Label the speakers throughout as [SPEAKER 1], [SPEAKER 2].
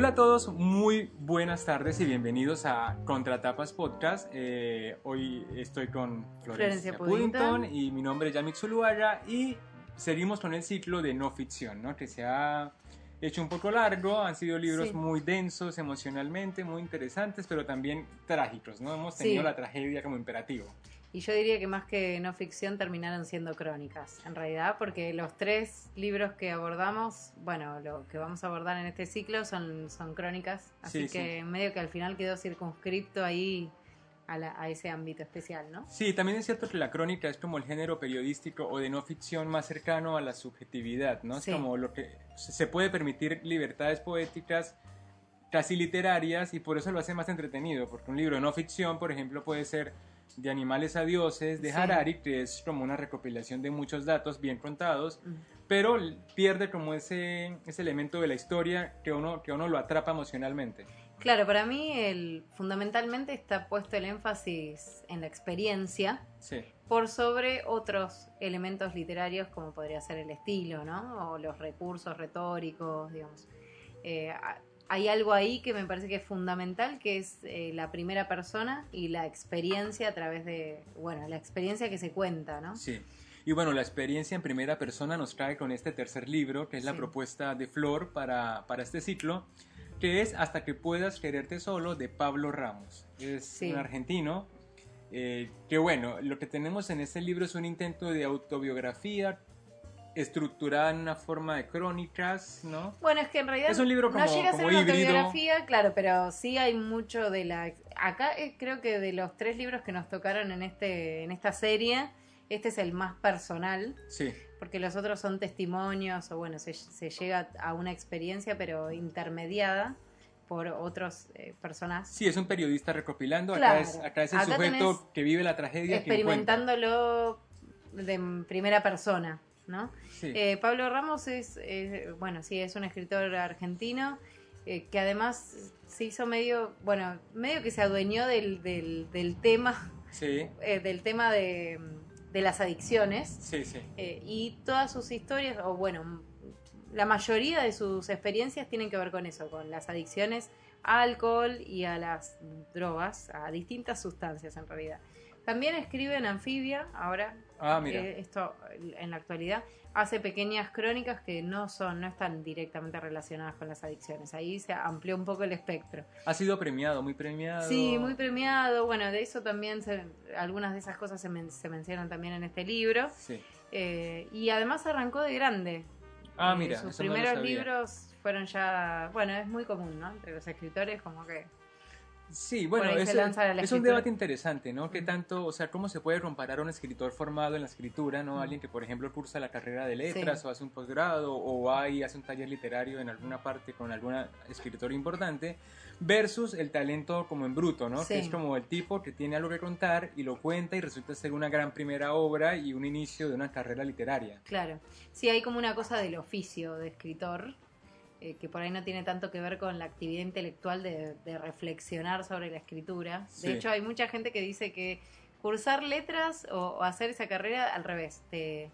[SPEAKER 1] Hola a todos, muy buenas tardes y bienvenidos a Contratapas Podcast. Eh, hoy estoy con Florencia,
[SPEAKER 2] Florencia
[SPEAKER 1] Puddington y mi nombre es Yamik Zuluaga y seguimos con el ciclo de no ficción, ¿no? que se ha hecho un poco largo, han sido libros
[SPEAKER 2] Sí.
[SPEAKER 1] muy densos emocionalmente, muy interesantes, pero también trágicos, ¿no? Hemos
[SPEAKER 2] Sí.
[SPEAKER 1] tenido la tragedia como imperativo.
[SPEAKER 2] Y yo diría que más que no ficción terminaron siendo crónicas, en realidad, porque los tres libros que abordamos, bueno, lo que vamos a abordar en este ciclo son, son crónicas, así
[SPEAKER 1] Sí,
[SPEAKER 2] que medio que al final quedó circunscripto ahí a, la- a ese ámbito especial, ¿no?
[SPEAKER 1] Sí, también es cierto que la crónica es como el género periodístico o de no ficción más cercano a la subjetividad, ¿no? Es
[SPEAKER 2] Sí.
[SPEAKER 1] como lo que se puede permitir libertades poéticas casi literarias y por eso lo hace más entretenido, porque un libro de no ficción, por ejemplo, puede ser de animales a dioses, de
[SPEAKER 2] Sí.
[SPEAKER 1] Harari, que es como una recopilación de muchos datos bien contados,
[SPEAKER 2] Mm.
[SPEAKER 1] pero pierde como ese, ese elemento de la historia que uno, que uno lo atrapa emocionalmente.
[SPEAKER 2] Claro, para mí el, fundamentalmente está puesto el énfasis en la experiencia
[SPEAKER 1] Sí.
[SPEAKER 2] por sobre otros elementos literarios como podría ser el estilo, ¿no? O los recursos retóricos, digamos. Eh, hay algo ahí que me parece que es fundamental, que es eh, la primera persona y la experiencia a través de, bueno, la experiencia que se cuenta, ¿no?
[SPEAKER 1] Sí. Y bueno, la experiencia en primera persona nos trae con este tercer libro, que es la
[SPEAKER 2] Sí.
[SPEAKER 1] propuesta de Flor para, para este ciclo, que es Hasta que puedas quererte solo, de Pablo Ramos. Es
[SPEAKER 2] Sí.
[SPEAKER 1] un argentino. eh, que bueno, lo que tenemos en este libro es un intento de autobiografía estructurada en una forma de crónicas, ¿no?
[SPEAKER 2] Bueno, es que en realidad
[SPEAKER 1] Es un libro como-
[SPEAKER 2] no llega a ser una autobiografía, claro, pero sí hay mucho de la... Acá eh, creo que de los tres libros que nos tocaron en, este, en esta serie, este es el más personal,
[SPEAKER 1] Sí,
[SPEAKER 2] porque los otros son testimonios o bueno, se, se llega a una experiencia pero intermediada por otras eh, personas
[SPEAKER 1] sí, es un periodista recopilando.
[SPEAKER 2] Claro.
[SPEAKER 1] Acá, es, acá es el
[SPEAKER 2] Acá
[SPEAKER 1] sujeto que vive la tragedia.
[SPEAKER 2] experimentándolo de primera persona, ¿no?
[SPEAKER 1] Sí.
[SPEAKER 2] Eh, Pablo Ramos es, eh, bueno, sí, es un escritor argentino eh, que además se hizo medio, bueno, medio que se adueñó del, del, del tema,
[SPEAKER 1] sí,
[SPEAKER 2] eh, del tema de, de las adicciones
[SPEAKER 1] sí, sí.
[SPEAKER 2] y todas sus historias, o bueno, la mayoría de sus experiencias tienen que ver con eso, con las adicciones al alcohol y a las drogas, a distintas sustancias en realidad. También escribe en Anfibia, ahora,
[SPEAKER 1] Ah, mira.
[SPEAKER 2] eh, esto en la actualidad, hace pequeñas crónicas que no son, no están directamente relacionadas con las adicciones. Ahí se amplió un poco el espectro.
[SPEAKER 1] Ha sido premiado, muy premiado.
[SPEAKER 2] Sí, muy premiado. Bueno, de eso también, se- algunas de esas cosas se, men- se mencionan también en este libro.
[SPEAKER 1] Sí.
[SPEAKER 2] Eh, y además arrancó de grande.
[SPEAKER 1] Ah,
[SPEAKER 2] Eh,
[SPEAKER 1] mira,
[SPEAKER 2] Sus
[SPEAKER 1] no lo
[SPEAKER 2] primeros libros fueron ya. Bueno, es muy común, ¿no? Entre los escritores, como que.
[SPEAKER 1] Sí, bueno, es, un debate interesante, ¿no? ¿Qué tanto, o sea, cómo se puede comparar a un escritor formado en la escritura, ¿no? Alguien que, por ejemplo, cursa la carrera de letras
[SPEAKER 2] Sí.
[SPEAKER 1] o hace un posgrado o va y hace un taller literario en alguna parte con alguna escritor importante, versus el talento como en bruto, ¿no?
[SPEAKER 2] Sí.
[SPEAKER 1] Que es como el tipo que tiene algo que contar y lo cuenta y resulta ser una gran primera obra y un inicio de una carrera literaria.
[SPEAKER 2] Claro. Sí, hay como una cosa del oficio de escritor. Eh, que por ahí no tiene tanto que ver con la actividad intelectual de, de reflexionar sobre la escritura.
[SPEAKER 1] Sí.
[SPEAKER 2] De hecho, hay mucha gente que dice que cursar letras o, o hacer esa carrera al revés, te,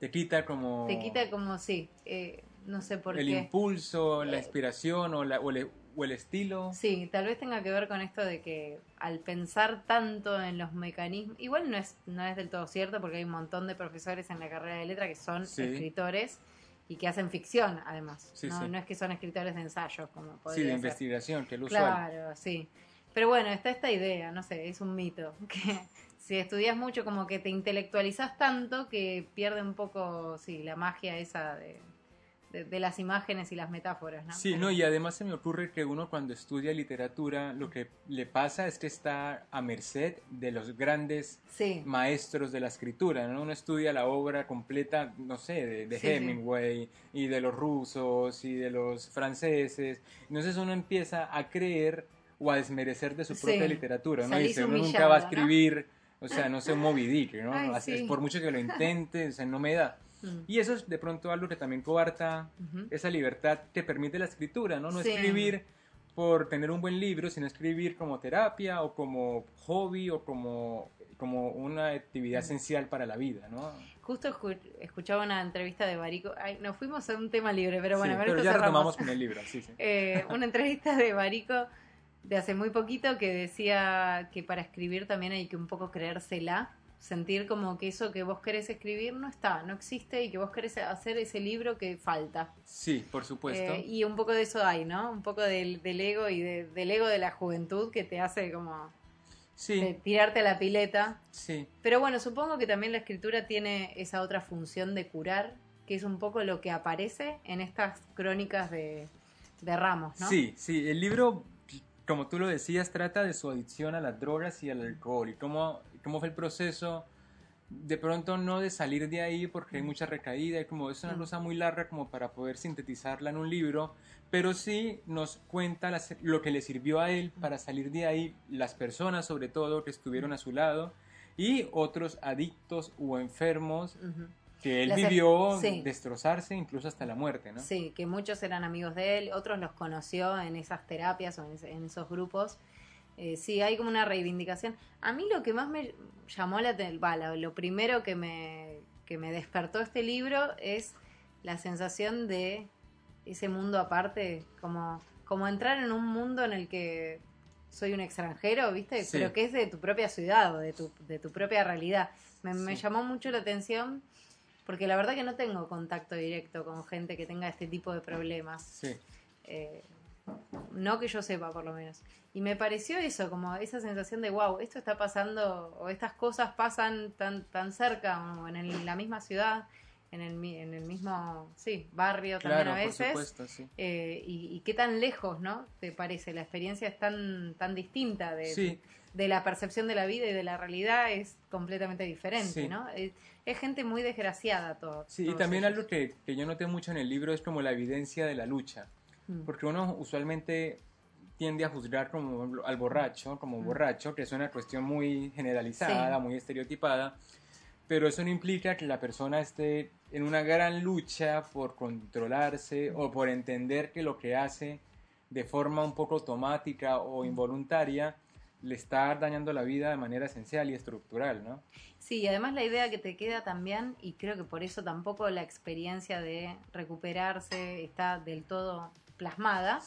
[SPEAKER 1] Te quita como...
[SPEAKER 2] te quita como sí, eh, no sé por
[SPEAKER 1] el
[SPEAKER 2] qué.
[SPEAKER 1] impulso, la
[SPEAKER 2] Eh,
[SPEAKER 1] inspiración o, la- o el, o el estilo.
[SPEAKER 2] Sí, tal vez tenga que ver con esto de que al pensar tanto en los mecanismos, igual no es, no es del todo cierto porque hay un montón de profesores en la carrera de letra que son
[SPEAKER 1] Sí.
[SPEAKER 2] escritores y que hacen ficción además,
[SPEAKER 1] Sí,
[SPEAKER 2] no,
[SPEAKER 1] sí.
[SPEAKER 2] no es que son escritores de ensayos como podría
[SPEAKER 1] Sí, de
[SPEAKER 2] ser.
[SPEAKER 1] investigación, que es lo usual.
[SPEAKER 2] Claro, sí. Pero bueno, está esta idea, no sé, es un mito, que si estudias mucho como que te intelectualizas tanto que pierde un poco, sí, la magia esa de, de, de las imágenes y las metáforas, ¿no?
[SPEAKER 1] Sí, no, y además se me ocurre que uno cuando estudia literatura lo que le pasa es que está a merced de los grandes
[SPEAKER 2] Sí,
[SPEAKER 1] maestros de la escritura, ¿no? Uno estudia la obra completa, no sé, de, de
[SPEAKER 2] Sí, sí.
[SPEAKER 1] Hemingway y de los rusos y de los franceses. Entonces uno empieza a creer o a desmerecer de su propia literatura, ¿no? Dice, uno nunca va a
[SPEAKER 2] ¿no?
[SPEAKER 1] escribir, o sea, no sé, un Moby Dick, ¿no?
[SPEAKER 2] Ay, sí.
[SPEAKER 1] por mucho que lo intente, o sea, no me da.
[SPEAKER 2] Mm.
[SPEAKER 1] Y eso es de pronto algo que también coarta
[SPEAKER 2] Ujú.
[SPEAKER 1] esa libertad que permite la escritura, ¿no? No
[SPEAKER 2] Sí.
[SPEAKER 1] escribir por tener un buen libro, sino escribir como terapia o como hobby o como, como una actividad esencial para la vida, ¿no?
[SPEAKER 2] Justo escuchaba una entrevista de Barico, Ay, nos fuimos a un tema libre, pero bueno,
[SPEAKER 1] sí,
[SPEAKER 2] a
[SPEAKER 1] ver, pero ya retomamos con el libro, sí, sí.
[SPEAKER 2] Eh, una entrevista de Barico de hace muy poquito que decía que para escribir también hay que un poco creérsela, sentir como que eso que vos querés escribir no está, no existe y que vos querés hacer ese libro que falta.
[SPEAKER 1] Sí, por supuesto.
[SPEAKER 2] Eh, y un poco de eso hay, ¿no? Un poco del, del ego y del ego de la juventud que te hace como
[SPEAKER 1] sí.
[SPEAKER 2] tirarte a la pileta.
[SPEAKER 1] Sí.
[SPEAKER 2] Pero bueno, supongo que también la escritura tiene esa otra función de curar, que es un poco lo que aparece en estas crónicas de, de Ramos, ¿no?
[SPEAKER 1] Sí, sí, el libro como tú lo decías, trata de su adicción a las drogas y al alcohol y cómo, cómo fue el proceso de pronto no de salir de ahí porque hay mucha recaída y como es una cosa muy larga como para poder sintetizarla en un libro, pero sí nos cuenta lo que le sirvió a él para salir de ahí, las personas sobre todo que estuvieron a su lado y otros adictos o enfermos que él vivió destrozarse incluso hasta la muerte, ¿no?
[SPEAKER 2] Sí, que muchos eran amigos de él, otros los conoció en esas terapias o en, esos grupos. Eh, sí, hay como una reivindicación. A mí lo que más me llamó la atención, lo primero que me, que me despertó este libro es la sensación de ese mundo aparte, como, como entrar en un mundo en el que soy un extranjero, ¿viste? Pero que es de tu propia ciudad o de tu, de tu propia realidad. Me, me llamó mucho la atención porque la verdad que no tengo contacto directo con gente que tenga este tipo de problemas.
[SPEAKER 1] Sí.
[SPEAKER 2] Eh, no que yo sepa, por lo menos. Y me pareció eso, como esa sensación de, wow, esto está pasando, o estas cosas pasan tan, tan cerca, o en la misma ciudad, en el, en el mismo sí, barrio también a veces.
[SPEAKER 1] Por supuesto, sí.
[SPEAKER 2] Eh, y, qué tan lejos, ¿no? ¿Te parece? La experiencia es tan, tan distinta de, de, la percepción de la vida y de la realidad, es completamente diferente, ¿no? Es, gente muy desgraciada todo.
[SPEAKER 1] Sí, y también algo que, que, yo noté mucho en el libro es como la evidencia de la lucha. Mm. Porque uno usualmente tiende a juzgar como al borracho, como mm. borracho, que es una cuestión muy generalizada, muy estereotipada pero eso no implica que la persona esté en una gran lucha por controlarse o por entender que lo que hace de forma un poco automática o involuntaria le está dañando la vida de manera esencial y estructural, ¿no?
[SPEAKER 2] Sí, y además la idea que te queda también, y creo que por eso tampoco la experiencia de recuperarse está del todo plasmada,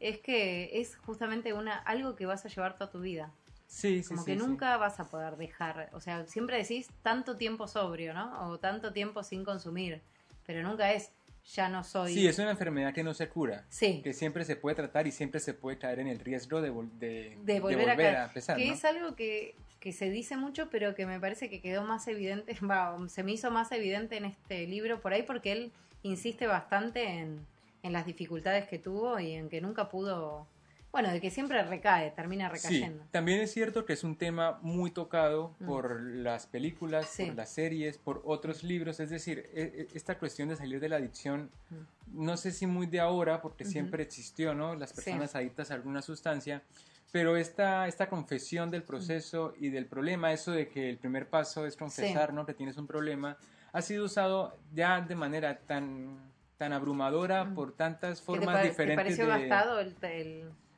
[SPEAKER 2] es que es justamente una, algo que vas a llevar toda tu vida.
[SPEAKER 1] Sí, sí,
[SPEAKER 2] Como que nunca vas a poder dejar, o sea, siempre decís tanto tiempo sobrio, ¿no? O tanto tiempo sin consumir, pero nunca es ya no soy.
[SPEAKER 1] Sí, es una enfermedad que no se cura.
[SPEAKER 2] Sí.
[SPEAKER 1] Que siempre se puede tratar y siempre se puede caer en el riesgo de,
[SPEAKER 2] de, volver, a, empezar. Que es algo que, que, se dice mucho, pero que me parece que quedó más evidente, se me hizo más evidente en este libro por ahí porque él insiste bastante en, en las dificultades que tuvo y en que nunca pudo bueno, de que siempre recae, termina recayendo.
[SPEAKER 1] Sí, también es cierto que es un tema muy tocado mm. por las películas, por las series, por otros libros. Es decir, e, e, esta cuestión de salir de la adicción, mm. no sé si muy de ahora, porque siempre existió, ¿no? Las personas adictas a alguna sustancia. Pero esta, esta confesión del proceso y del problema, eso de que el primer paso es confesar, ¿no? Que tienes un problema, ha sido usado ya de manera tan, tan abrumadora por tantas formas diferentes.
[SPEAKER 2] ¿Te pareció gastado el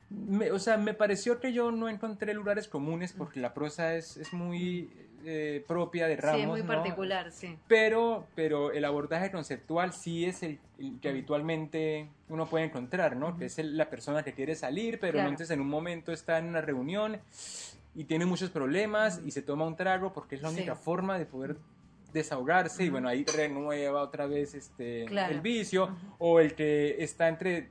[SPEAKER 1] me, o sea, me pareció que yo no encontré lugares comunes porque la prosa es, es muy eh, propia de Ramos. Sí,
[SPEAKER 2] muy particular, sí.
[SPEAKER 1] Pero, pero el abordaje conceptual sí es el, que habitualmente uno puede encontrar, ¿no? Que es la persona que quiere salir, pero entonces en un momento está en una reunión y tiene muchos problemas y se toma un trago porque es la única forma de poder desahogarse y bueno ahí renueva otra vez este el vicio o el que está entre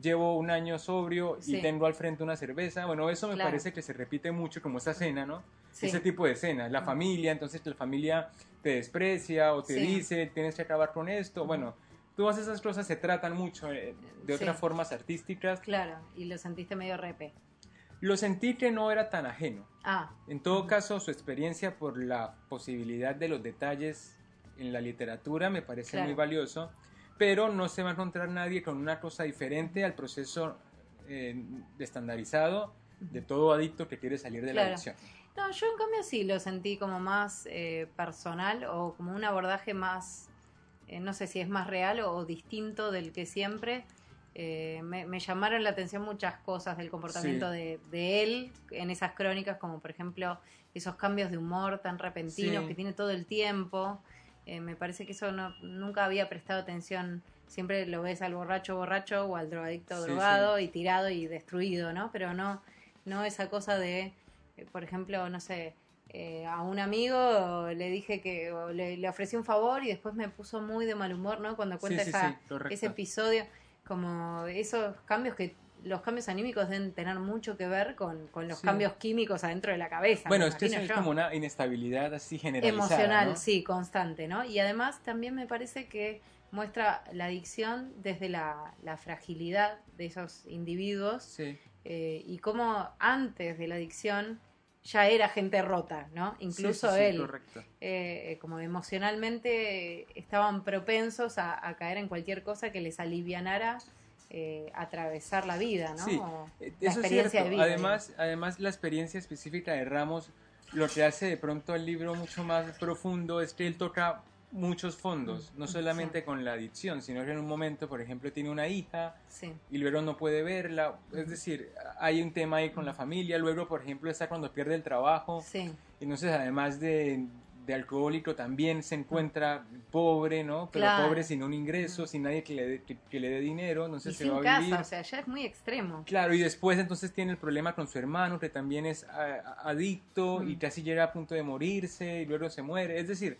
[SPEAKER 1] llevo un año sobrio y tengo al frente una cerveza. Bueno, eso me parece que se repite mucho como esa cena, ¿no? Ese tipo de cena. La familia, entonces la familia te desprecia o te dice, tienes que acabar con esto. Bueno, todas esas cosas se tratan mucho eh, de otras formas artísticas.
[SPEAKER 2] Claro, y lo sentiste medio repe.
[SPEAKER 1] Lo sentí que no era tan ajeno.
[SPEAKER 2] Ah.
[SPEAKER 1] En todo caso, su experiencia por la posibilidad de los detalles en la literatura me parece muy valioso pero no se va a encontrar nadie con una cosa diferente al proceso eh, estandarizado de todo adicto que quiere salir de la adicción.
[SPEAKER 2] No, yo en cambio sí lo sentí como más eh, personal o como un abordaje más, eh, no sé si es más real o, distinto del que siempre. Eh, me, llamaron la atención muchas cosas del comportamiento de, él en esas crónicas, como por ejemplo esos cambios de humor tan repentinos que tiene todo el tiempo. Eh, me parece que eso no, nunca había prestado atención. Siempre lo ves al borracho borracho o al drogadicto drogado y tirado y destruido, ¿no? Pero no, no esa cosa de, eh, por ejemplo, no sé, a un amigo le dije que le, ofrecí un favor y después me puso muy de mal humor, ¿no? Cuando cuenta ese episodio como esos cambios que los cambios anímicos deben tener mucho que ver con, los cambios químicos adentro de la cabeza.
[SPEAKER 1] Bueno, esto es como una inestabilidad así generalizada.
[SPEAKER 2] Emocional, sí, constante, ¿no? Y además también me parece que muestra la adicción desde la, fragilidad de esos individuos eh, y cómo antes de la adicción ya era gente rota, ¿no? Incluso él, eh, como emocionalmente estaban propensos a, caer en cualquier cosa que les alivianara eh, atravesar la vida, ¿no?
[SPEAKER 1] Sí, eh, eso es cierto. además, además, la experiencia específica de Ramos, lo que hace de pronto el libro mucho más profundo es que él toca muchos fondos, no solamente con la adicción, sino que en un momento, por ejemplo, tiene una hija y luego no puede verla. Es decir, hay un tema ahí con la familia, luego, por ejemplo, está cuando pierde el trabajo. Sí. Entonces, además de, de alcohólico, también se encuentra pobre, ¿no? Pero pobre sin un ingreso, sin nadie que le dé, que, le dé dinero, no sé
[SPEAKER 2] se va a vivir. o sea, ya es muy extremo.
[SPEAKER 1] Claro, y después entonces tiene el problema con su hermano, que también es adicto y casi llega a punto de morirse y luego se muere. Es decir,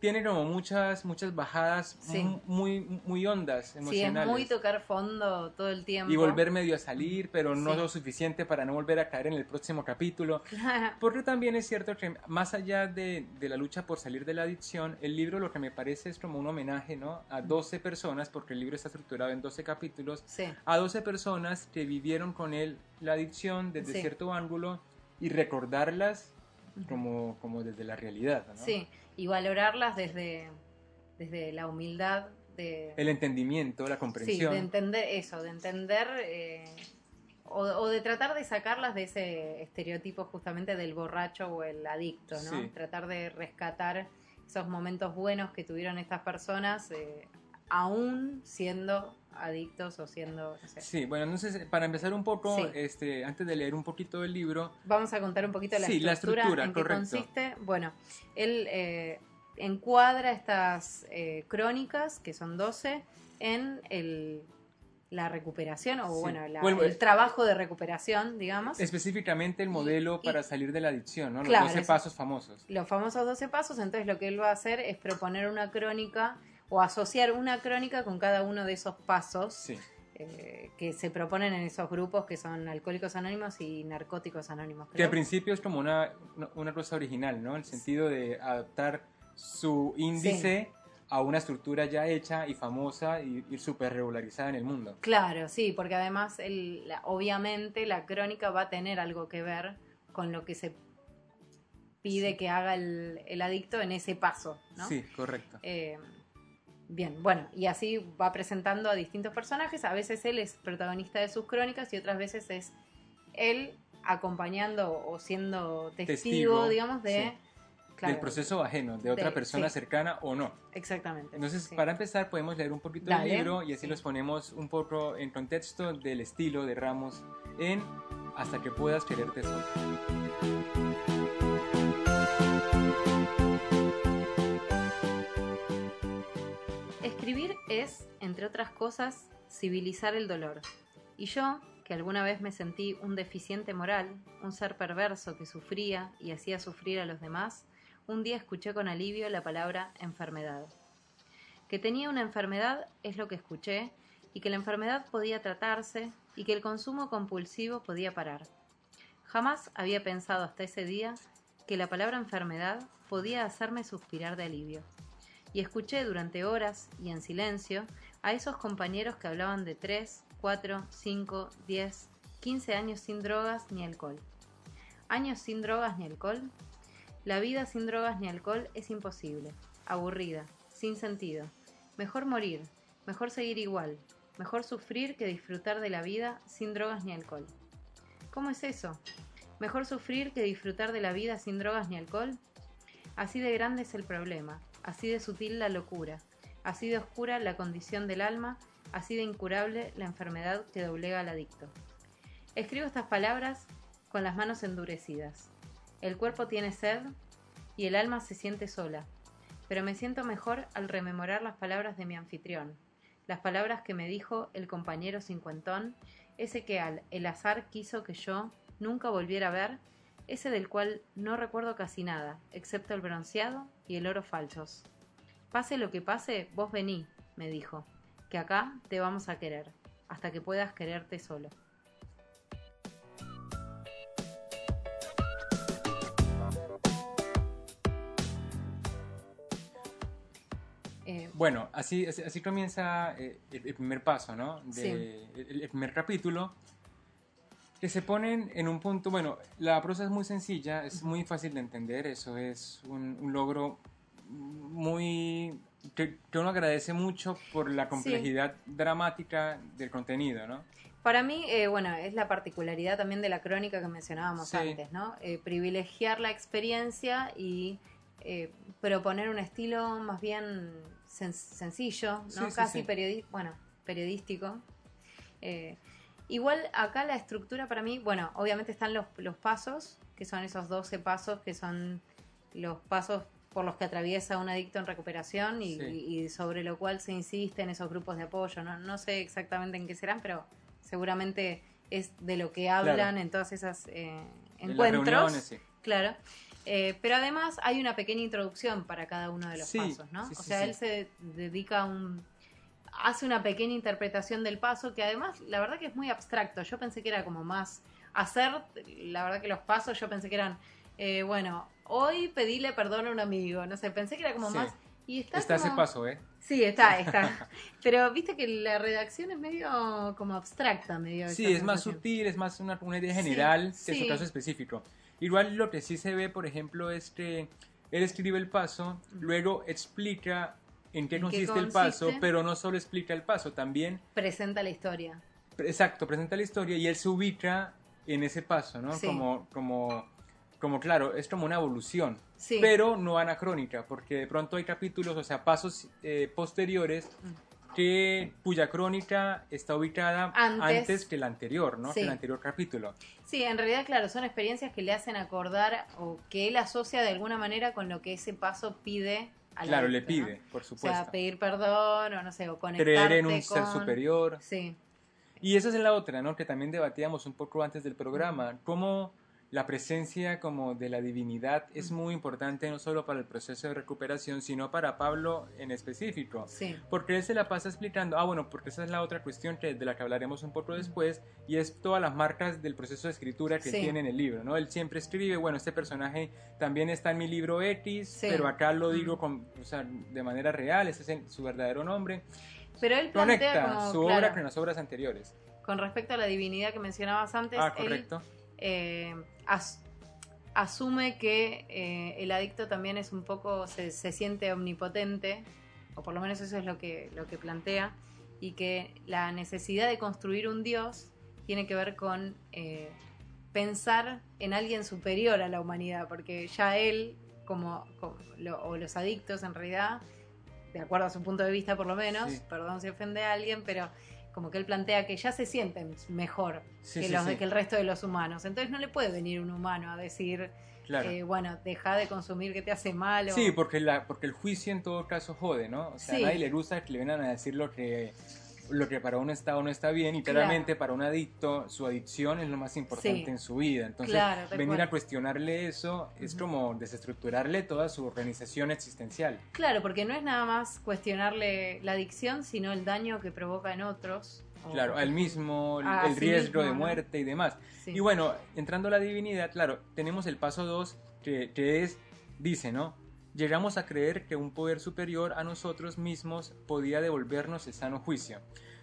[SPEAKER 1] tiene como muchas muchas bajadas muy muy hondas emocionales.
[SPEAKER 2] Sí, es muy tocar fondo todo el tiempo.
[SPEAKER 1] Y volver medio a salir, pero no lo suficiente para no volver a caer en el próximo capítulo. Porque también es cierto que más allá de, de, la lucha por salir de la adicción, el libro lo que me parece es como un homenaje, ¿no? A 12 personas, porque el libro está estructurado en 12 capítulos, a 12 personas que vivieron con él la adicción desde cierto ángulo y recordarlas como, como desde la realidad, ¿no?
[SPEAKER 2] Sí y valorarlas desde, desde la humildad de...
[SPEAKER 1] El entendimiento, la comprensión.
[SPEAKER 2] Sí, de entender eso, de entender eh, o, de tratar de sacarlas de ese estereotipo justamente del borracho o el adicto, ¿no? Tratar de rescatar esos momentos buenos que tuvieron estas personas, eh, aún siendo adictos o siendo...
[SPEAKER 1] Sí, bueno, entonces para empezar un poco, este, antes de leer un poquito del libro...
[SPEAKER 2] Vamos a contar un poquito la estructura, en qué consiste. Bueno, él eh, encuadra estas eh, crónicas, que son 12, en el la recuperación o bueno, el trabajo de recuperación, digamos.
[SPEAKER 1] Específicamente el modelo para salir de la adicción, ¿no? Los 12 pasos famosos.
[SPEAKER 2] Los famosos 12 pasos, entonces lo que él va a hacer es proponer una crónica o asociar una crónica con cada uno de esos pasos eh, que se proponen en esos grupos que son alcohólicos anónimos y narcóticos anónimos.
[SPEAKER 1] Que al principio es como una, una cosa original, ¿no? El sentido de adaptar su índice a una estructura ya hecha y famosa y, súper regularizada en el mundo.
[SPEAKER 2] Claro, sí, porque además el, obviamente la crónica va a tener algo que ver con lo que se pide que haga el, el, adicto en ese paso, ¿no?
[SPEAKER 1] Sí, correcto.
[SPEAKER 2] Eh, Bien, bueno, y así va presentando a distintos personajes. A veces él es protagonista de sus crónicas y otras veces es él acompañando o siendo testigo, digamos, de...
[SPEAKER 1] del proceso ajeno, de otra persona cercana o no.
[SPEAKER 2] Exactamente.
[SPEAKER 1] Entonces, para empezar, podemos leer un poquito del libro y así nos ponemos un poco en contexto del estilo de Ramos en Hasta que puedas quererte solo.
[SPEAKER 2] Es, entre otras cosas, civilizar el dolor. Y yo, que alguna vez me sentí un deficiente moral, un ser perverso que sufría y hacía sufrir a los demás, un día escuché con alivio la palabra enfermedad. Que tenía una enfermedad es lo que escuché, y que la enfermedad podía tratarse y que el consumo compulsivo podía parar. Jamás había pensado hasta ese día que la palabra enfermedad podía hacerme suspirar de alivio y escuché durante horas y en silencio a esos compañeros que hablaban de 3, 4, 5, 10, 15 años sin drogas ni alcohol. ¿Años sin drogas ni alcohol? La vida sin drogas ni alcohol es imposible, aburrida, sin sentido. Mejor morir, mejor seguir igual, mejor sufrir que disfrutar de la vida sin drogas ni alcohol. ¿Cómo es eso? ¿Mejor sufrir que disfrutar de la vida sin drogas ni alcohol? Así de grande es el problema, así de sutil la locura, así de oscura la condición del alma así de incurable la enfermedad que doblega al adicto. Escribo estas palabras con las manos endurecidas. El cuerpo tiene sed y el alma se siente sola, pero me siento mejor al rememorar las palabras de mi anfitrión, las palabras que me dijo el compañero cincuentón, ese que al el azar quiso que yo nunca volviera a ver, ese del cual no recuerdo casi nada, excepto el bronceado y el oro falsos. Pase lo que pase, vos vení, me dijo, que acá te vamos a querer, hasta que puedas quererte solo.
[SPEAKER 1] Eh, bueno, así, así, comienza eh, el, primer paso, ¿no? De, el, primer capítulo, que se ponen en un punto, bueno, la prosa es muy sencilla, es muy fácil de entender, eso es un, logro muy... Que, uno agradece mucho por la complejidad dramática del contenido, ¿no?
[SPEAKER 2] Para mí, eh, bueno, es la particularidad también de la crónica que mencionábamos antes, ¿no? privilegiar la experiencia y proponer un estilo más bien sencillo, ¿no? Casi bueno, periodístico. Igual acá la estructura para mí, bueno, obviamente están los, los pasos, que son esos 12 pasos, que son los pasos por los que atraviesa un adicto en recuperación y, sobre lo cual se insiste en esos grupos de apoyo. No, no sé exactamente en qué serán, pero seguramente es de lo que hablan en todas esas eh, encuentros. Claro. Eh, pero además hay una pequeña introducción para cada uno de los pasos, ¿no? o sea, él se dedica a un... hace una pequeña interpretación del paso que además, la verdad que es muy abstracto. Yo pensé que era como más hacer, la verdad que los pasos yo pensé que eran, eh, bueno, hoy pedíle perdón a un amigo, no sé, pensé que era como más...
[SPEAKER 1] Y está, está ese paso, ¿eh?
[SPEAKER 2] Sí, está, está. Pero viste que la redacción es medio como abstracta, medio.
[SPEAKER 1] Sí, es más sutil, es más una, una idea general que su caso específico. Igual lo que sí se ve, por ejemplo, es que él escribe el paso, luego explica en qué, consiste, el paso, pero no solo explica el paso, también...
[SPEAKER 2] Presenta la historia.
[SPEAKER 1] Exacto, presenta la historia y él se ubica en ese paso, ¿no? Como, como, como, claro, es como una evolución, pero no anacrónica, porque de pronto hay capítulos, o sea, pasos eh, posteriores que, cuya crónica está ubicada antes, que la anterior, ¿no? Que el anterior capítulo.
[SPEAKER 2] Sí, en realidad, claro, son experiencias que le hacen acordar o que él asocia de alguna manera con lo que ese paso pide
[SPEAKER 1] Claro, le pide, por supuesto.
[SPEAKER 2] O sea, pedir perdón o no sé, o conectarte
[SPEAKER 1] Creer en un ser superior. Sí. Y esa es la otra, ¿no? Que también debatíamos un poco antes del programa. ¿Cómo la presencia como de la divinidad es muy importante no solo para el proceso de recuperación, sino para Pablo en específico. Sí. Porque él se la pasa explicando, ah bueno, porque esa es la otra cuestión que, de la que hablaremos un poco después, y es todas las marcas del proceso de escritura que tiene en el libro, ¿no? Él siempre escribe, bueno, este personaje también está en mi libro X, pero acá lo digo con, o sea, de manera real, ese es su verdadero nombre.
[SPEAKER 2] Pero él
[SPEAKER 1] conecta su obra con las obras anteriores.
[SPEAKER 2] Con respecto a la divinidad que mencionabas antes,
[SPEAKER 1] ah, correcto.
[SPEAKER 2] Eh, asume que eh, el adicto también es un poco, se, siente omnipotente, o por lo menos eso es lo que, lo que plantea, y que la necesidad de construir un Dios tiene que ver con eh, pensar en alguien superior a la humanidad, porque ya él, como, o los adictos en realidad, de acuerdo a su punto de vista por lo menos, perdón si ofende a alguien, pero como que él plantea que ya se sienten mejor que, los, que el resto de los humanos. Entonces no le puede venir un humano a decir, eh, bueno, deja de consumir que te hace mal.
[SPEAKER 1] Sí, porque, la, porque el juicio en todo caso jode, ¿no? O sea, a nadie le gusta que le vengan a decir lo que lo que para un Estado no está bien y claramente para un adicto su adicción es lo más importante en su vida. Entonces, venir a cuestionarle eso es como desestructurarle toda su organización existencial.
[SPEAKER 2] Claro, porque no es nada más cuestionarle la adicción, sino el daño que provoca en otros.
[SPEAKER 1] Claro, al mismo, el riesgo de muerte y demás. Y bueno, entrando a la divinidad, claro, tenemos el paso 2 que, que es, dice, ¿no? Llegamos a creer que un poder superior a nosotros mismos podía devolvernos el sano juicio.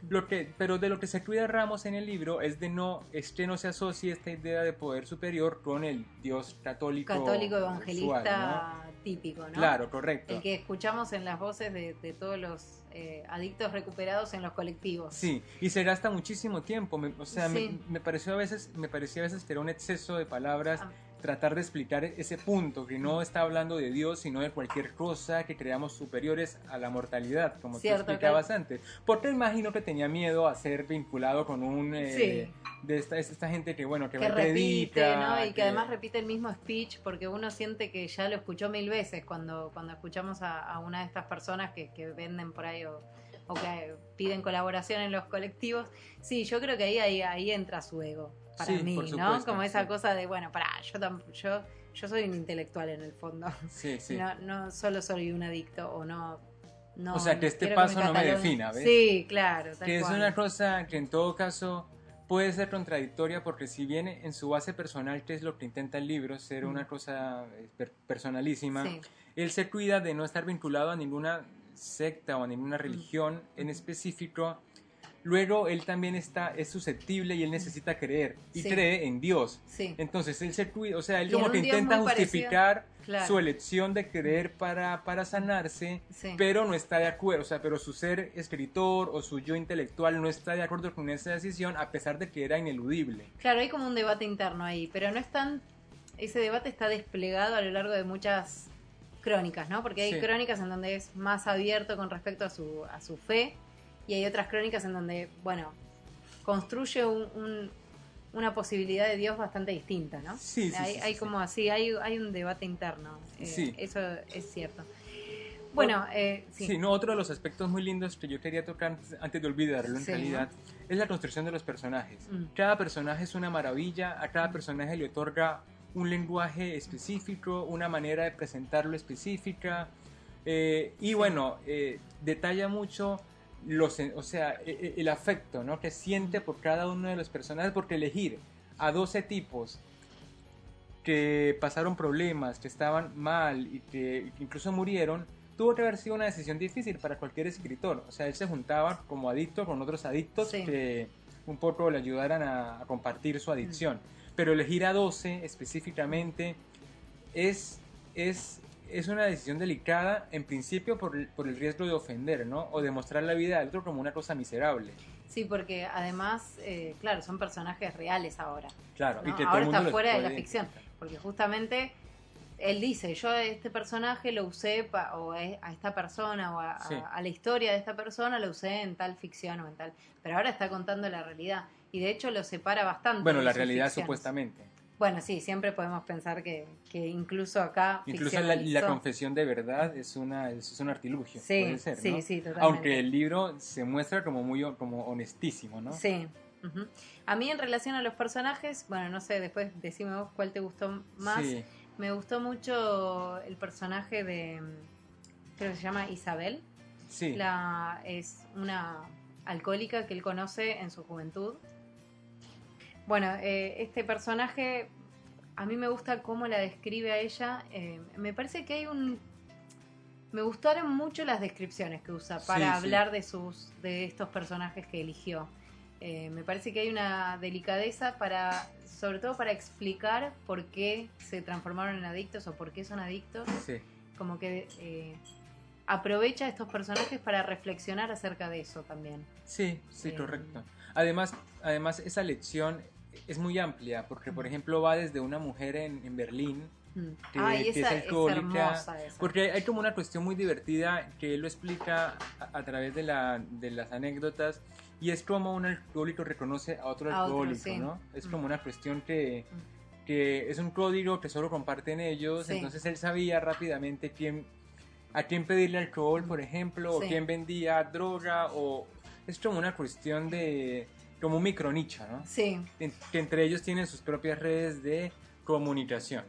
[SPEAKER 1] Lo que, pero de lo que se cuida Ramos en el libro es de no, es que no se asocie esta idea de poder superior con el Dios católico.
[SPEAKER 2] Católico evangelista típico, ¿no?
[SPEAKER 1] Claro, correcto.
[SPEAKER 2] El que escuchamos en las voces de, todos los eh, adictos recuperados en los colectivos.
[SPEAKER 1] Sí, y se gasta muchísimo tiempo. o sea, me, pareció a veces, me parecía a veces que era un exceso de palabras. Ah tratar de explicar ese punto, que no está hablando de Dios, sino de cualquier cosa que creamos superiores a la mortalidad, como tú explicabas antes. Porque imagino que tenía miedo a ser vinculado con un... Eh, de esta, esta gente que, bueno, que,
[SPEAKER 2] que repite, ¿no? Y que... además repite el mismo speech porque uno siente que ya lo escuchó mil veces cuando, cuando escuchamos a, una de estas personas que, que venden por ahí o, que piden colaboración en los colectivos. Sí, yo creo que ahí, ahí, ahí entra su ego para mí, ¿no? Como esa cosa de, bueno, para, yo, yo, yo soy un intelectual en el fondo.
[SPEAKER 1] Sí, sí.
[SPEAKER 2] No, no solo soy un adicto o no. no
[SPEAKER 1] o sea, que este paso no me defina, ¿ves?
[SPEAKER 2] Sí, claro.
[SPEAKER 1] que es una cosa que en todo caso puede ser contradictoria porque si viene en su base personal, que es lo que intenta el libro, ser una cosa eh, personalísima, él se cuida de no estar vinculado a ninguna secta o a ninguna religión en específico Luego él también está, es susceptible y él necesita creer y cree en Dios. Entonces él se cuida, o sea, él como que intenta justificar su elección de creer para, para sanarse, pero no está de acuerdo, o sea, pero su ser escritor o su yo intelectual no está de acuerdo con esa decisión a pesar de que era ineludible.
[SPEAKER 2] Claro, hay como un debate interno ahí, pero no es tan, ese debate está desplegado a lo largo de muchas crónicas, ¿no? Porque hay crónicas en donde es más abierto con respecto a su, a su fe y hay otras crónicas en donde, bueno, construye una posibilidad de Dios bastante distinta, ¿no?
[SPEAKER 1] Sí, sí.
[SPEAKER 2] Hay,
[SPEAKER 1] hay
[SPEAKER 2] como así, hay, hay un debate interno. Eh, sí. Eso es cierto. Bueno, eh,
[SPEAKER 1] sí. no, otro de los aspectos muy lindos que yo quería tocar antes de olvidarlo en realidad es la construcción de los personajes. Mm. Cada personaje es una maravilla, a cada personaje le otorga un lenguaje específico, una manera de presentarlo específica eh, y bueno, detalla mucho los, o sea, e, e, el afecto ¿no? que siente por cada uno de los personajes, porque elegir a 12 tipos que pasaron problemas, que estaban mal y que incluso murieron, tuvo que haber sido una decisión difícil para cualquier escritor. O sea, él se juntaba como adicto con otros adictos que un poco le ayudaran a, compartir su adicción. Pero elegir a 12 específicamente es, es es una decisión delicada, en principio por, el riesgo de ofender, ¿no? O de mostrar la vida del otro como una cosa miserable.
[SPEAKER 2] Sí, porque además, eh, claro, son personajes reales ahora.
[SPEAKER 1] Claro,
[SPEAKER 2] y que ahora está fuera de la ficción. Porque justamente él dice, yo a este personaje lo usé, o a esta persona, o a, a, la historia de esta persona lo usé en tal ficción o en tal. Pero ahora está contando la realidad. Y de hecho lo separa bastante.
[SPEAKER 1] Bueno, la realidad supuestamente.
[SPEAKER 2] Bueno, sí, siempre podemos pensar que, que incluso acá...
[SPEAKER 1] Incluso la, confesión de verdad es, una, es un artilugio,
[SPEAKER 2] sí,
[SPEAKER 1] puede ser,
[SPEAKER 2] sí, sí, totalmente.
[SPEAKER 1] Aunque el libro se muestra como muy como honestísimo, ¿no?
[SPEAKER 2] Sí. A mí en relación a los personajes, bueno, no sé, después decime vos cuál te gustó más. Me gustó mucho el personaje de, creo que se llama Isabel.
[SPEAKER 1] Sí.
[SPEAKER 2] La, es una alcohólica que él conoce en su juventud bueno, eh, este personaje, a mí me gusta cómo la describe a ella. Eh, me parece que hay un... Me gustaron mucho las descripciones que usa para hablar de sus de estos personajes que eligió. Eh, me parece que hay una delicadeza para, sobre todo para explicar por qué se transformaron en adictos o por qué son adictos. Como que aprovecha estos personajes para reflexionar acerca de eso también.
[SPEAKER 1] Sí, sí, correcto. Además, además esa lección es muy amplia, porque por ejemplo va desde una mujer en, Berlín,
[SPEAKER 2] mm. que, es alcohólica,
[SPEAKER 1] porque hay como una cuestión muy divertida que él lo explica a, través de, la, de las anécdotas, y es como un alcohólico reconoce a otro alcohólico, ¿no? Es como mm. una cuestión que, mm. que es un código que solo comparten ellos, entonces él sabía rápidamente quién a quién pedirle alcohol, por ejemplo, o quién vendía droga, o es como una cuestión de como un micronicho, ¿no?
[SPEAKER 2] Sí.
[SPEAKER 1] Que entre ellos tienen sus propias redes de comunicación.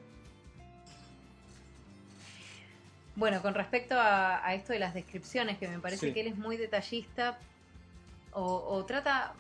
[SPEAKER 2] Bueno, con respecto a, esto de las descripciones, que me parece que él es muy detallista o, trata,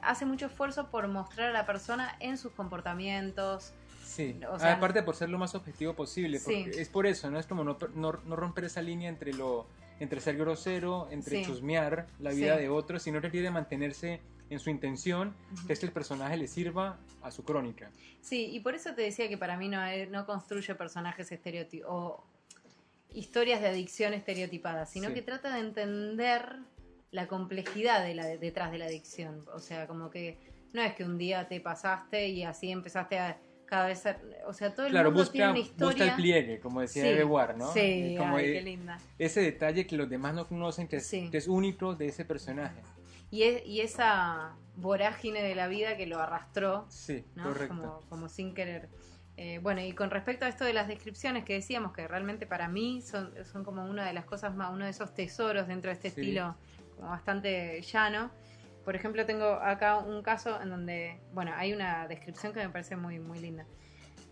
[SPEAKER 2] hace mucho esfuerzo por mostrar a la persona en sus comportamientos.
[SPEAKER 1] Sí, aparte por ser lo más objetivo posible, es por eso, ¿no? Es como no, no, romper esa línea entre lo entre ser grosero, entre chusmear la vida de otros, sino que quiere mantenerse en su intención, que es que el personaje le sirva a su crónica.
[SPEAKER 2] Sí, y por eso te decía que para mí no, no construye personajes estereotipados o historias de adicción estereotipadas, sino que trata de entender la complejidad de la, detrás de la adicción. O sea, como que no es que un día te pasaste y así empezaste a cada vez, o sea, todo el
[SPEAKER 1] claro,
[SPEAKER 2] mundo
[SPEAKER 1] busca,
[SPEAKER 2] tiene una historia.
[SPEAKER 1] busca el pliegue, como decía
[SPEAKER 2] Sí,
[SPEAKER 1] ¿no?
[SPEAKER 2] Sí,
[SPEAKER 1] Como
[SPEAKER 2] ay, qué linda.
[SPEAKER 1] ese detalle que los demás no conocen, que es,
[SPEAKER 2] Sí.
[SPEAKER 1] que es único de ese personaje.
[SPEAKER 2] Y, es- y esa vorágine de la vida que lo arrastró,
[SPEAKER 1] Sí,
[SPEAKER 2] ¿no?
[SPEAKER 1] correcto.
[SPEAKER 2] Como, como sin querer. Eh, bueno, y con respecto a esto de las descripciones que decíamos, que realmente para mí son, son como una de las cosas más, uno de esos tesoros dentro de este
[SPEAKER 1] Sí.
[SPEAKER 2] estilo como bastante llano. Por ejemplo, tengo acá un caso en donde, bueno, hay una descripción que me parece muy, muy linda.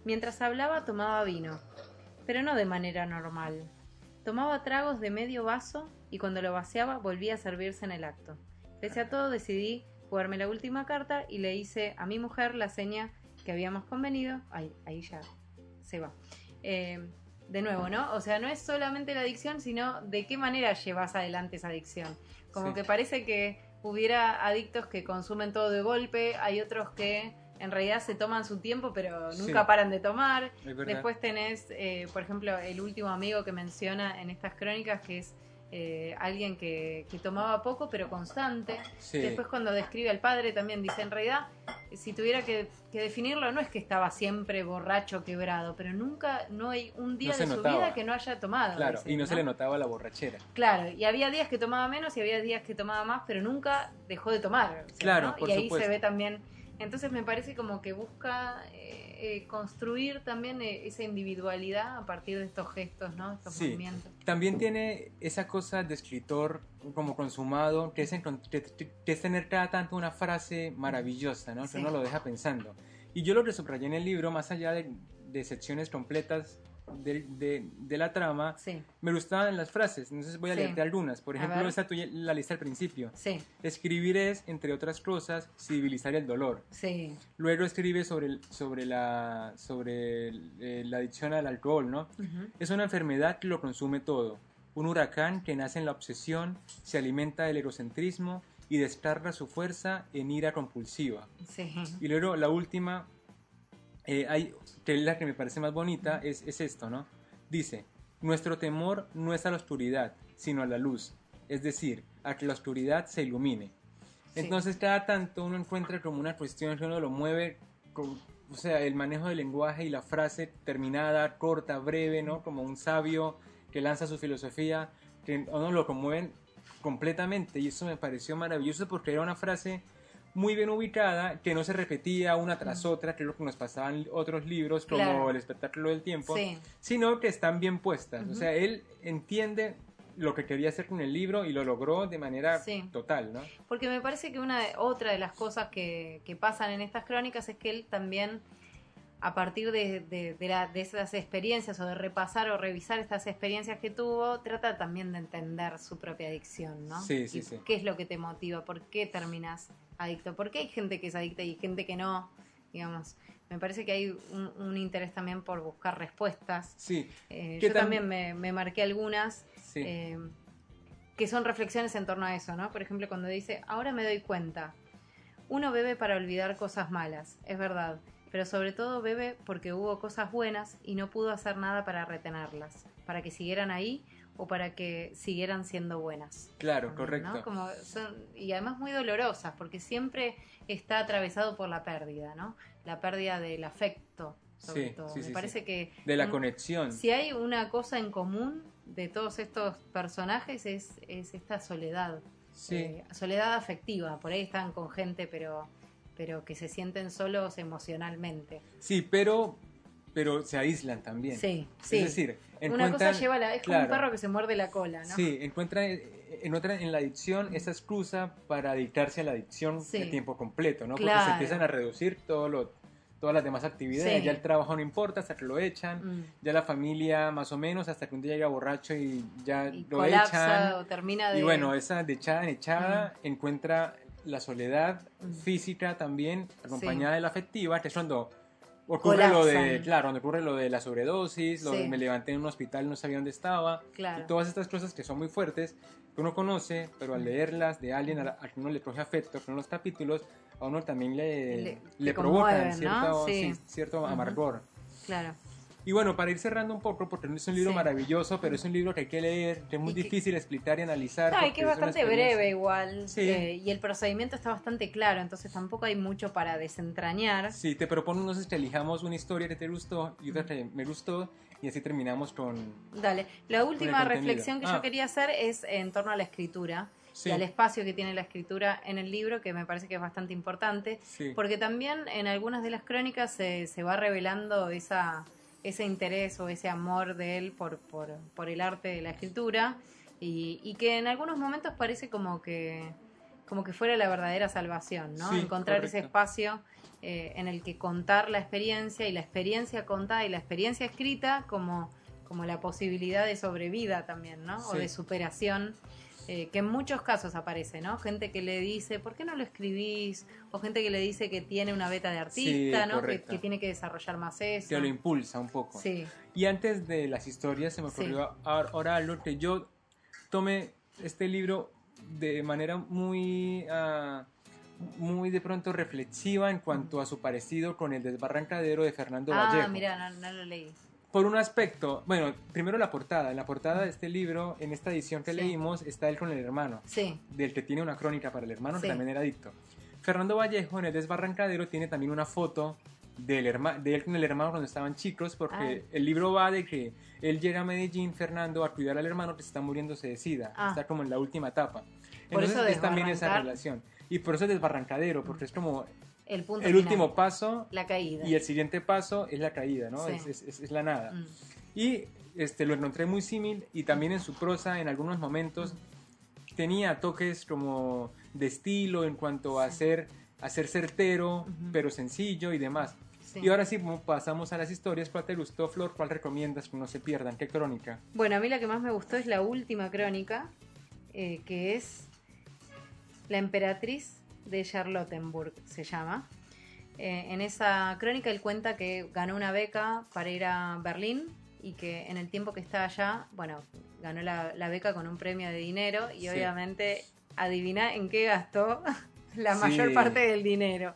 [SPEAKER 2] Mientras hablaba tomaba vino, pero no de manera normal. Tomaba tragos de medio vaso y cuando lo vaciaba volvía a servirse en el acto. Pese a todo decidí jugarme la última carta y le hice a mi mujer la seña que habíamos convenido. Ay, ahí ya se va. Eh, de nuevo, ¿no? O sea, no es solamente la adicción, sino de qué manera llevas adelante esa adicción. Como
[SPEAKER 1] Sí.
[SPEAKER 2] que parece que hubiera adictos que consumen todo de golpe, hay otros que en realidad se toman su tiempo, pero nunca
[SPEAKER 1] Sí.
[SPEAKER 2] paran de tomar. Después tenés, eh, por ejemplo, el último amigo que menciona en estas crónicas, que es eh, alguien que, que tomaba poco pero constante.
[SPEAKER 1] Sí.
[SPEAKER 2] Después cuando describe al padre también dice, en realidad, si tuviera que, que definirlo, no es que estaba siempre borracho, quebrado, pero nunca, no hay un día
[SPEAKER 1] No
[SPEAKER 2] de su
[SPEAKER 1] notaba.
[SPEAKER 2] vida que no haya tomado.
[SPEAKER 1] Claro, y no, se le notaba la borrachera.
[SPEAKER 2] Claro, y había días que tomaba menos y había días que tomaba más, pero nunca dejó de tomar. o sea,
[SPEAKER 1] Claro,
[SPEAKER 2] ¿no?
[SPEAKER 1] por
[SPEAKER 2] Y ahí
[SPEAKER 1] supuesto.
[SPEAKER 2] se ve también. Entonces me parece como que busca eh, eh, construir también eh, esa individualidad a partir de estos gestos, ¿no? Estos
[SPEAKER 1] Sí.
[SPEAKER 2] movimientos.
[SPEAKER 1] También tiene esa cosa de escritor como consumado, que es, que- es tener cada tanto una frase maravillosa, ¿no?
[SPEAKER 2] Sí.
[SPEAKER 1] Que uno lo deja pensando. Y yo lo que subrayé en el libro, más allá de, de secciones completas de, de- de la trama,
[SPEAKER 2] Sí,
[SPEAKER 1] me gustaban las frases. Entonces voy a
[SPEAKER 2] Sí.
[SPEAKER 1] leerte algunas. Por ejemplo, esta tuya, la lista al principio.
[SPEAKER 2] sí,
[SPEAKER 1] Escribir es, entre otras cosas, civilizar el dolor.
[SPEAKER 2] sí.
[SPEAKER 1] Luego escribe sobre, sobre, la, sobre el- eh, la adicción al alcohol, ¿no? Es una enfermedad que lo consume todo. Un huracán que nace en la obsesión, se alimenta del egocentrismo y descarga su fuerza en ira compulsiva.
[SPEAKER 2] Sí.
[SPEAKER 1] Y luego la última, eh, hay, que es la que me parece más bonita, es, es esto, ¿no? Dice, nuestro temor no es a la oscuridad, sino a la luz. Es decir, a que la oscuridad se ilumine.
[SPEAKER 2] Sí.
[SPEAKER 1] Entonces cada tanto uno encuentra como una cuestión que uno lo mueve, con- o sea, el manejo del lenguaje y la frase terminada, corta, breve, ¿no? Como un sabio que lanza su filosofía, que uno lo conmueven completamente y eso me pareció maravilloso porque era una frase muy bien ubicada, que no se repetía una tras otra, que es lo que nos pasaban otros libros como
[SPEAKER 2] Claro.
[SPEAKER 1] El espectáculo del tiempo,
[SPEAKER 2] Sí.
[SPEAKER 1] sino que están bien puestas. O sea, él entiende lo que quería hacer con el libro y lo logró de manera
[SPEAKER 2] Sí.
[SPEAKER 1] total, ¿no?
[SPEAKER 2] Porque me parece que una de- otra de las cosas que, que pasan en estas crónicas es que él también, a partir de, de, de la- de esas experiencias o de repasar o revisar estas experiencias que tuvo, trata también de entender su propia adicción, ¿no?
[SPEAKER 1] Sí, sí,
[SPEAKER 2] Y
[SPEAKER 1] sí.
[SPEAKER 2] ¿Qué es lo que te motiva? ¿Por qué terminas adicto? ¿Por qué hay gente que es adicta y gente que no? Digamos, me parece que hay un, un interés también por buscar respuestas.
[SPEAKER 1] Sí,
[SPEAKER 2] Eh,
[SPEAKER 1] ¿Qué
[SPEAKER 2] yo también me, me marqué algunas
[SPEAKER 1] sí.
[SPEAKER 2] eh, que son reflexiones en torno a eso, ¿no? Por ejemplo, cuando dice, ahora me doy cuenta, uno bebe para olvidar cosas malas, es verdad, pero sobre todo bebe porque hubo cosas buenas y no pudo hacer nada para retenerlas, para que siguieran ahí o para que siguieran siendo buenas.
[SPEAKER 1] claro,
[SPEAKER 2] también,
[SPEAKER 1] correcto.
[SPEAKER 2] ¿no? Como son, y además muy dolorosas, porque siempre está atravesado por la pérdida, ¿no? La pérdida del afecto, sobre
[SPEAKER 1] Sí,
[SPEAKER 2] todo.
[SPEAKER 1] sí,
[SPEAKER 2] Me
[SPEAKER 1] sí,
[SPEAKER 2] parece que
[SPEAKER 1] De la
[SPEAKER 2] un-
[SPEAKER 1] conexión.
[SPEAKER 2] si hay una cosa en común de todos estos personajes es, es esta soledad.
[SPEAKER 1] Sí,
[SPEAKER 2] Eh, soledad afectiva. Por ahí están con gente, pero, pero que se sienten solos emocionalmente.
[SPEAKER 1] sí, pero, pero se aíslan también.
[SPEAKER 2] Sí, sí.
[SPEAKER 1] Es decir,
[SPEAKER 2] una cosa
[SPEAKER 1] encuentran-
[SPEAKER 2] lleva a la. Es como un perro que se muerde la cola, ¿no?
[SPEAKER 1] Sí, encuentra eh, en otra en la adicción esa excusa para adictarse a la adicción
[SPEAKER 2] Sí.
[SPEAKER 1] de tiempo completo, ¿no? Porque
[SPEAKER 2] Claro.
[SPEAKER 1] se empiezan a reducir todo lo, todas las demás actividades.
[SPEAKER 2] Sí.
[SPEAKER 1] Ya el trabajo no importa hasta que lo echan.
[SPEAKER 2] Mm.
[SPEAKER 1] Ya la familia más o menos hasta que un día llega borracho y ya
[SPEAKER 2] Y
[SPEAKER 1] lo
[SPEAKER 2] colapsa
[SPEAKER 1] echan.
[SPEAKER 2] o termina de.
[SPEAKER 1] Y bueno, esa de echada en echada encuentra la soledad física también, acompañada de la afectiva, que es cuando ocurre
[SPEAKER 2] Colapsan.
[SPEAKER 1] lo de, claro, cuando ocurre lo de la sobredosis, lo
[SPEAKER 2] Sí.
[SPEAKER 1] de me levanté en un hospital, no sabía dónde estaba,
[SPEAKER 2] Claro.
[SPEAKER 1] y todas estas cosas que son muy fuertes, que uno conoce, pero al leerlas de alguien a, a que uno le coge afecto, uno los capítulos, a uno también le,
[SPEAKER 2] Le-
[SPEAKER 1] le, provocan
[SPEAKER 2] ¿no?
[SPEAKER 1] cierto,
[SPEAKER 2] Sí.
[SPEAKER 1] sí, cierto amargor.
[SPEAKER 2] Claro.
[SPEAKER 1] Y bueno, para ir cerrando un poco, porque es un libro
[SPEAKER 2] Sí.
[SPEAKER 1] maravilloso, pero es un libro que hay que leer, que es muy
[SPEAKER 2] Y que-
[SPEAKER 1] difícil explicar y analizar.
[SPEAKER 2] No, y que es bastante breve igual.
[SPEAKER 1] Sí.
[SPEAKER 2] eh, y el procedimiento está bastante claro, entonces tampoco hay mucho para desentrañar.
[SPEAKER 1] Sí, te propongo entonces que elijamos una historia que te gustó y otra que me gustó y así terminamos con...
[SPEAKER 2] Dale, la última reflexión que
[SPEAKER 1] Ah.
[SPEAKER 2] yo quería hacer es en torno a la escritura
[SPEAKER 1] Sí,
[SPEAKER 2] y al espacio que tiene la escritura en el libro, que me parece que es bastante importante,
[SPEAKER 1] sí.
[SPEAKER 2] porque también en algunas de las crónicas se, se va revelando esa, ese interés o ese amor de él por, por, por el arte de la escritura y, y que en algunos momentos parece como que como que fuera la verdadera salvación, ¿no?
[SPEAKER 1] Sí,
[SPEAKER 2] Encontrar ese espacio eh, en el que contar la experiencia y la experiencia contada y la experiencia escrita como, como la posibilidad de sobrevida también, ¿no? O de superación, eh, que en muchos casos aparece, ¿no? Gente que le dice, ¿por qué no lo escribís? O gente que le dice que tiene una beta de artista,
[SPEAKER 1] Sí,
[SPEAKER 2] ¿no? Que, que tiene que desarrollar más eso.
[SPEAKER 1] Te lo impulsa un poco.
[SPEAKER 2] Sí,
[SPEAKER 1] Y antes de las historias se me
[SPEAKER 2] Sí.
[SPEAKER 1] ocurrió ahora algo que yo tomé este libro de manera muy, ah, muy de pronto reflexiva en cuanto a su parecido con el desbarrancadero de Fernando
[SPEAKER 2] ah,
[SPEAKER 1] Vallejo.
[SPEAKER 2] mira, no, no lo leí.
[SPEAKER 1] Por un aspecto, bueno, primero la portada. En la portada de este libro, en esta edición que
[SPEAKER 2] Sí.
[SPEAKER 1] leímos, está él con el hermano,
[SPEAKER 2] Sí,
[SPEAKER 1] del que tiene una crónica para el hermano, que
[SPEAKER 2] Sí.
[SPEAKER 1] también era adicto. Fernando Vallejo en el desbarrancadero tiene también una foto del herma- de él con el hermano cuando estaban chicos, porque
[SPEAKER 2] Ah.
[SPEAKER 1] el libro va de que él llega a Medellín, Fernando, a cuidar al hermano que se está muriéndose de sida.
[SPEAKER 2] Ah.
[SPEAKER 1] Está como en la última etapa.
[SPEAKER 2] Por
[SPEAKER 1] Entonces
[SPEAKER 2] eso
[SPEAKER 1] es también esa relación. Y por eso es desbarrancadero, porque es como
[SPEAKER 2] el punto
[SPEAKER 1] el
[SPEAKER 2] final,
[SPEAKER 1] último paso
[SPEAKER 2] la caída.
[SPEAKER 1] y el siguiente paso es la caída, ¿no?
[SPEAKER 2] Sí.
[SPEAKER 1] Es, es- es- la nada.
[SPEAKER 2] Mm.
[SPEAKER 1] Y este, lo encontré muy símil y también en su prosa en algunos momentos tenía toques como de estilo en cuanto a
[SPEAKER 2] Sí.
[SPEAKER 1] ser, a ser certero,
[SPEAKER 2] Ujú.
[SPEAKER 1] pero sencillo y demás.
[SPEAKER 2] Sí.
[SPEAKER 1] Y ahora sí pasamos a las historias. ¿Cuál te gustó, Flor? ¿Cuál recomiendas que no se pierdan? ¿Qué crónica?
[SPEAKER 2] Bueno, a mí la que más me gustó es la última crónica, eh, que es La emperatriz de Charlottenburg, se llama. Eh, en esa crónica él cuenta que ganó una beca para ir a Berlín y que en el tiempo que estaba allá, bueno, ganó la, la beca con un premio de dinero y
[SPEAKER 1] Sí.
[SPEAKER 2] obviamente adivina en qué gastó la
[SPEAKER 1] Sí.
[SPEAKER 2] mayor parte del dinero.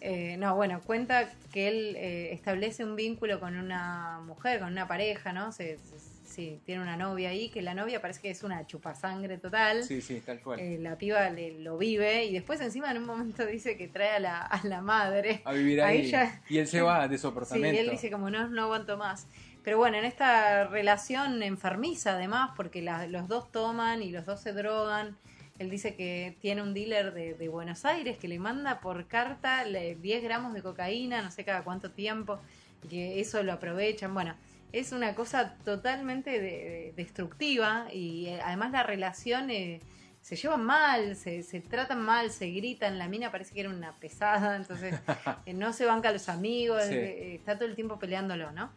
[SPEAKER 2] Eh, no, bueno, cuenta que él eh, establece un vínculo con una mujer, con una pareja, ¿no? Se, se- sí, tiene una novia ahí, que la novia parece que es una chupasangre total.
[SPEAKER 1] Sí, sí, tal cual.
[SPEAKER 2] Eh, la piba le- lo vive y después encima en un momento dice que trae a la, a la madre.
[SPEAKER 1] a vivir
[SPEAKER 2] ahí ya-
[SPEAKER 1] Y él se va de su
[SPEAKER 2] Sí,
[SPEAKER 1] apartamento.
[SPEAKER 2] él dice como no, no aguanto más. Pero bueno, en esta relación enfermiza además, porque la- los dos toman y los dos se drogan. Él dice que tiene un dealer de, de Buenos Aires que le manda por carta le- 10 gramos de cocaína, no sé cada cuánto tiempo, y que eso lo aprovechan. Bueno, es una cosa totalmente de- de- destructiva y eh, además la relación eh, se llevan mal, se, se tratan mal, se gritan. La mina parece que era una pesada, entonces eh, no se banca a los amigos,
[SPEAKER 1] Sí.
[SPEAKER 2] está todo el tiempo peleándolo, ¿no?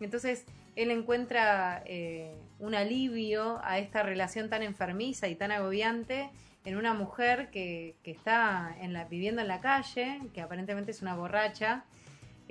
[SPEAKER 2] Entonces él encuentra eh, un alivio a esta relación tan enfermiza y tan agobiante en una mujer que, que está en la, viviendo en la calle, que aparentemente es una borracha,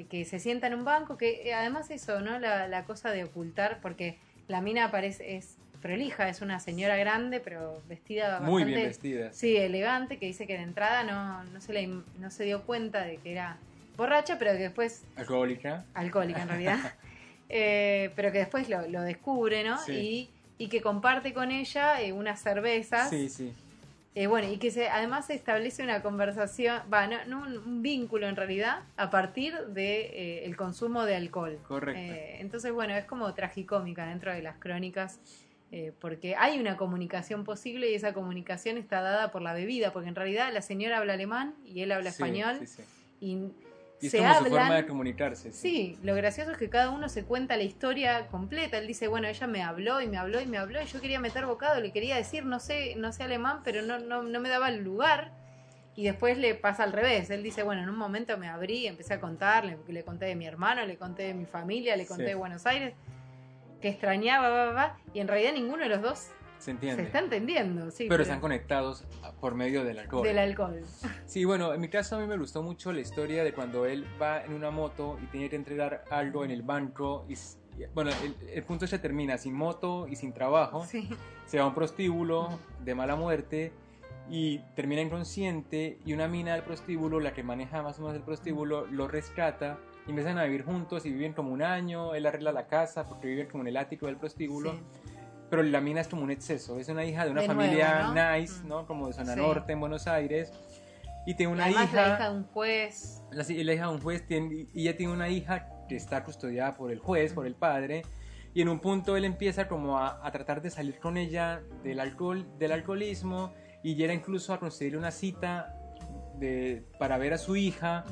[SPEAKER 2] que se sienta en un banco, que eh, además eso, ¿no? La, la cosa de ocultar, porque la mina parece, es prolija, es una señora grande, pero vestida
[SPEAKER 1] Muy
[SPEAKER 2] bastante
[SPEAKER 1] bien vestida.
[SPEAKER 2] Sí, elegante, que dice que de entrada no, no, se le, no se dio cuenta de que era borracha, pero que después,
[SPEAKER 1] Alcohólica.
[SPEAKER 2] alcohólica en realidad, Eh, pero que después lo, lo descubre, ¿no?
[SPEAKER 1] Sí.
[SPEAKER 2] Y, y que comparte con ella eh, unas cervezas.
[SPEAKER 1] Sí, sí.
[SPEAKER 2] Eh, bueno, y que se, además se establece una conversación, va, no, no, un, un vínculo en realidad, a partir del de, eh, el consumo de alcohol.
[SPEAKER 1] Correcto.
[SPEAKER 2] Eh, entonces, bueno, es como tragicómica dentro de las crónicas, eh, porque hay una comunicación posible y esa comunicación está dada por la bebida, porque en realidad la señora habla alemán y él habla
[SPEAKER 1] Sí,
[SPEAKER 2] español
[SPEAKER 1] sí, sí.
[SPEAKER 2] y,
[SPEAKER 1] Y es
[SPEAKER 2] se
[SPEAKER 1] como su
[SPEAKER 2] hablan.
[SPEAKER 1] forma de comunicarse.
[SPEAKER 2] Sí, lo gracioso es que cada uno se cuenta la historia completa. Él dice, bueno, ella me habló y me habló y me habló y yo quería meter bocado, le quería decir, no sé, no sé alemán, pero no, no, no me daba el lugar. Y después le pasa al revés. Él dice, bueno, en un momento me abrí, empecé a contarle, le conté de mi hermano, le conté de mi familia, le conté
[SPEAKER 1] Sí.
[SPEAKER 2] de Buenos Aires, que extrañaba, va, va, va, y en realidad ninguno de los dos
[SPEAKER 1] Se
[SPEAKER 2] se
[SPEAKER 1] entiende.
[SPEAKER 2] está entendiendo, sí.
[SPEAKER 1] pero están conectados por medio del alcohol.
[SPEAKER 2] del alcohol.
[SPEAKER 1] Sí, bueno, en mi caso a mí me gustó mucho la historia de cuando él va en una moto y tiene que entregar algo en el banco y- bueno, el, el punto se termina sin moto y sin trabajo,
[SPEAKER 2] Sí,
[SPEAKER 1] se va a un prostíbulo de mala muerte y termina inconsciente y una mina del prostíbulo, la que maneja más o menos el prostíbulo, lo rescata y empiezan a vivir juntos y viven como un año, él arregla la casa porque viven como en el ático del prostíbulo.
[SPEAKER 2] Sí.
[SPEAKER 1] Pero la mina es como un exceso, es una hija de una
[SPEAKER 2] De nuevo,
[SPEAKER 1] familia
[SPEAKER 2] ¿no?
[SPEAKER 1] nice,
[SPEAKER 2] Mm.
[SPEAKER 1] ¿no? Como de zona
[SPEAKER 2] Sí.
[SPEAKER 1] norte en Buenos Aires. Y tiene una
[SPEAKER 2] Además,
[SPEAKER 1] hija,
[SPEAKER 2] la hija de un juez.
[SPEAKER 1] la, la hija de un juez, tiene, y ella tiene una hija que está custodiada por el juez, por el padre, y en un punto él empieza como a, a tratar de salir con ella del alcohol, del alcoholismo, y llega incluso a conseguirle una cita de, para ver a su hija,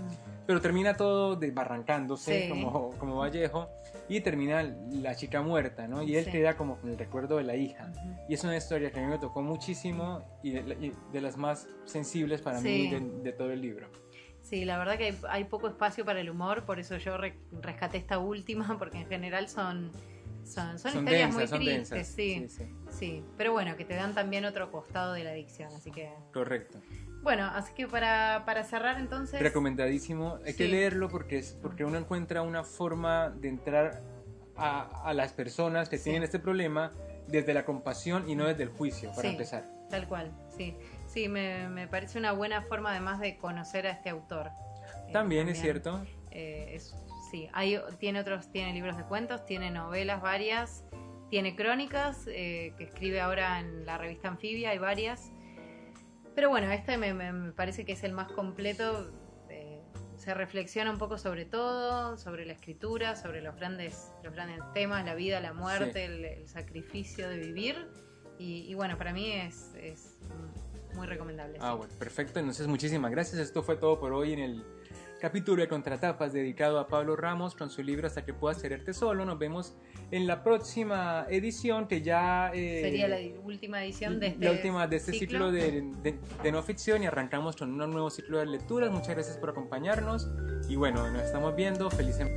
[SPEAKER 1] pero termina todo desbarrancándose
[SPEAKER 2] Sí.
[SPEAKER 1] como, como Vallejo, y termina la chica muerta, ¿no? Y él
[SPEAKER 2] Sí.
[SPEAKER 1] queda como con el recuerdo de la hija.
[SPEAKER 2] Ujú.
[SPEAKER 1] Y es una historia que a mí me tocó muchísimo y de, y de las más sensibles para
[SPEAKER 2] Sí.
[SPEAKER 1] mí de, de todo el libro.
[SPEAKER 2] Sí, la verdad que hay, hay poco espacio para el humor, por eso yo re- rescaté esta última, porque en general son, son, son, historias muy
[SPEAKER 1] son
[SPEAKER 2] tristes,
[SPEAKER 1] densas.
[SPEAKER 2] sí,
[SPEAKER 1] sí,
[SPEAKER 2] sí. Pero bueno, que te dan también otro costado de la adicción, así que...
[SPEAKER 1] correcto.
[SPEAKER 2] Bueno, así que para, para cerrar entonces...
[SPEAKER 1] Recomendadísimo. Hay que leerlo porque, es, porque uno encuentra una forma de entrar a, a las personas que
[SPEAKER 2] Sí.
[SPEAKER 1] tienen este problema desde la compasión y no desde el juicio, para
[SPEAKER 2] Sí.
[SPEAKER 1] empezar.
[SPEAKER 2] Tal cual, sí. Sí, me, me parece una buena forma además de conocer a este autor. Eh,
[SPEAKER 1] También es cierto.
[SPEAKER 2] eh, es- sí, hay, tiene otros, tiene libros de cuentos, tiene novelas varias, tiene crónicas eh, que escribe ahora en la revista Anfibia, hay varias. Pero bueno, este me, me- me parece que es el más completo. eh, se reflexiona un poco sobre todo, sobre la escritura, sobre los grandes, los grandes temas, la vida, la muerte,
[SPEAKER 1] Sí.
[SPEAKER 2] el, el sacrificio de vivir. Y, y bueno, para mí es, es muy recomendable.
[SPEAKER 1] Ah,
[SPEAKER 2] sí.
[SPEAKER 1] bueno, perfecto. Entonces, muchísimas gracias. Esto fue todo por hoy en el capítulo de Contratapas dedicado a Pablo Ramos con su libro Hasta que puedas quererte solo. Nos vemos en la próxima edición que ya... eh,
[SPEAKER 2] Sería la última edición de este
[SPEAKER 1] la última de este ciclo, de, de- de no ficción y arrancamos con un nuevo ciclo de lecturas. Muchas gracias por acompañarnos y bueno, nos estamos viendo. Feliz semana.